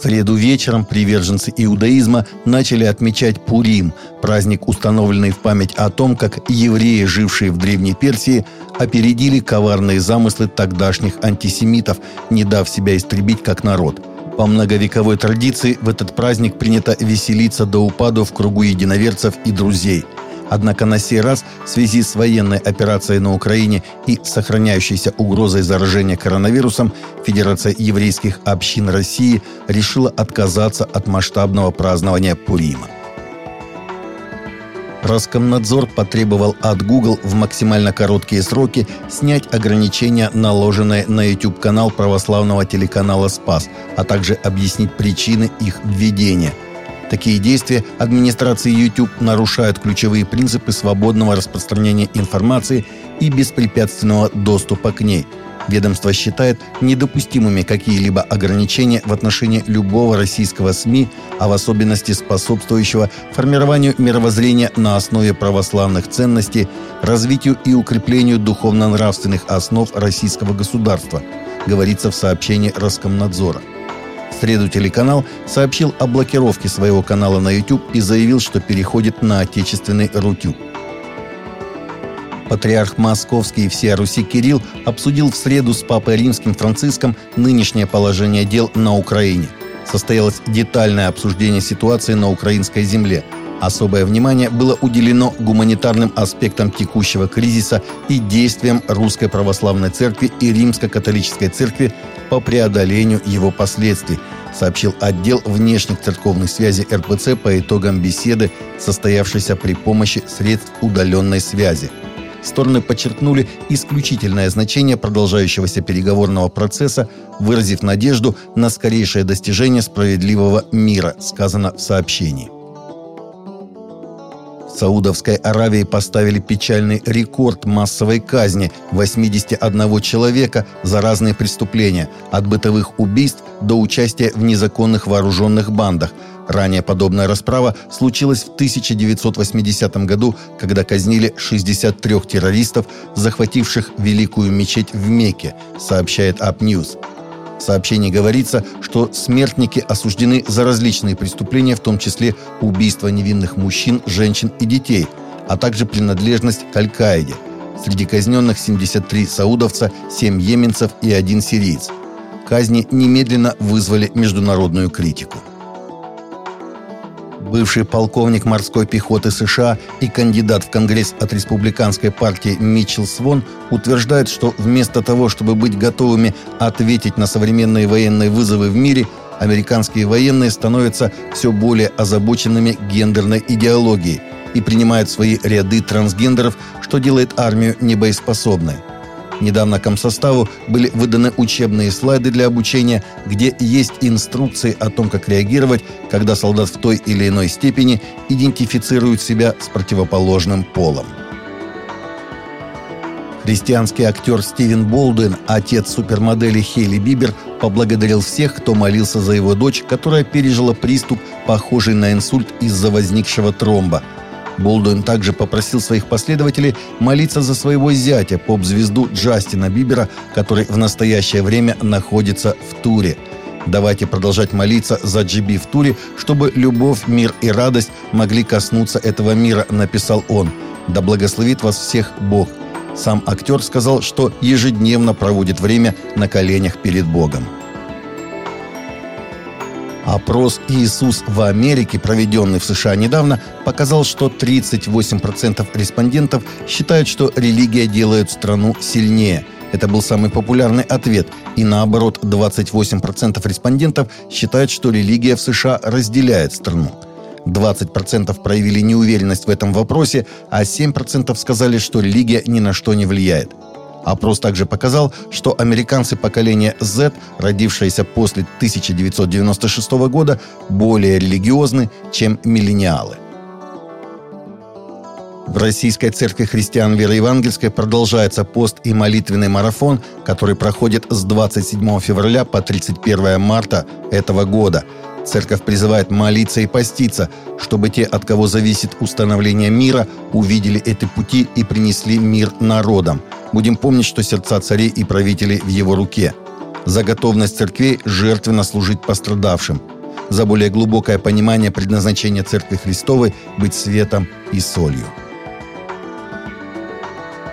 Среду вечером приверженцы иудаизма начали отмечать Пурим, праздник, установленный в память о том, как евреи, жившие в Древней Персии, опередили коварные замыслы тогдашних антисемитов, не дав себя истребить как народ. По многовековой традиции в этот праздник принято веселиться до упаду в кругу единоверцев и друзей – Однако на сей раз в связи с военной операцией на Украине и сохраняющейся угрозой заражения коронавирусом Федерация еврейских общин России решила отказаться от масштабного празднования Пурима. Роскомнадзор потребовал от Google в максимально короткие сроки снять ограничения, наложенные на YouTube-канал православного телеканала «Спас», а также объяснить причины их введения – Такие действия администрации YouTube нарушают ключевые принципы свободного распространения информации и беспрепятственного доступа к ней. Ведомство считает недопустимыми какие-либо ограничения в отношении любого российского СМИ, а в особенности способствующего формированию мировоззрения на основе православных ценностей, развитию и укреплению духовно-нравственных основ российского государства, говорится в сообщении Роскомнадзора. Среду телеканал сообщил о блокировке своего канала на YouTube и заявил, что переходит на отечественный Рутюб. Патриарх Московский и всея Руси Кирилл обсудил в среду с Папой Римским Франциском нынешнее положение дел на Украине. Состоялось детальное обсуждение ситуации на украинской земле. Особое внимание было уделено гуманитарным аспектам текущего кризиса и действиям Русской Православной Церкви и Римско-католической Церкви по преодолению его последствий, сообщил отдел внешних церковных связей РПЦ по итогам беседы, состоявшейся при помощи средств удаленной связи. Стороны подчеркнули исключительное значение продолжающегося переговорного процесса, выразив надежду на скорейшее достижение справедливого мира, сказано в сообщении. Саудовской Аравии поставили печальный рекорд массовой казни 81 человека за разные преступления, от бытовых убийств до участия в незаконных вооруженных бандах. Ранее подобная расправа случилась в 1980 году, когда казнили 63 террористов, захвативших Великую мечеть в Мекке, сообщает News. В сообщении говорится, что смертники осуждены за различные преступления, в том числе убийство невинных мужчин, женщин и детей, а также принадлежность к Аль-Каиде. Среди казненных 73 саудовца, 7 йеменцев и один сириец. Казни немедленно вызвали международную критику бывший полковник морской пехоты США и кандидат в Конгресс от республиканской партии Митчелл Свон утверждает, что вместо того, чтобы быть готовыми ответить на современные военные вызовы в мире, американские военные становятся все более озабоченными гендерной идеологией и принимают свои ряды трансгендеров, что делает армию небоеспособной. Недавно комсоставу были выданы учебные слайды для обучения, где есть инструкции о том, как реагировать, когда солдат в той или иной степени идентифицирует себя с противоположным полом. Христианский актер Стивен Болдуин, отец супермодели Хейли Бибер, поблагодарил всех, кто молился за его дочь, которая пережила приступ, похожий на инсульт из-за возникшего тромба – Болдуин также попросил своих последователей молиться за своего зятя, поп-звезду Джастина Бибера, который в настоящее время находится в туре. Давайте продолжать молиться за Джиби в туре, чтобы любовь, мир и радость могли коснуться этого мира, написал он. Да благословит вас всех Бог. Сам актер сказал, что ежедневно проводит время на коленях перед Богом. Опрос «Иисус в Америке», проведенный в США недавно, показал, что 38% респондентов считают, что религия делает страну сильнее. Это был самый популярный ответ. И наоборот, 28% респондентов считают, что религия в США разделяет страну. 20% проявили неуверенность в этом вопросе, а 7% сказали, что религия ни на что не влияет. Опрос также показал, что американцы поколения Z, родившиеся после 1996 года, более религиозны, чем миллениалы. В Российской Церкви Христиан Веры Евангельской продолжается пост и молитвенный марафон, который проходит с 27 февраля по 31 марта этого года. Церковь призывает молиться и поститься, чтобы те, от кого зависит установление мира, увидели эти пути и принесли мир народам – Будем помнить, что сердца царей и правителей в его руке. за готовность церквей жертвенно служить пострадавшим, за более глубокое понимание предназначения Церкви Христовой быть светом и солью.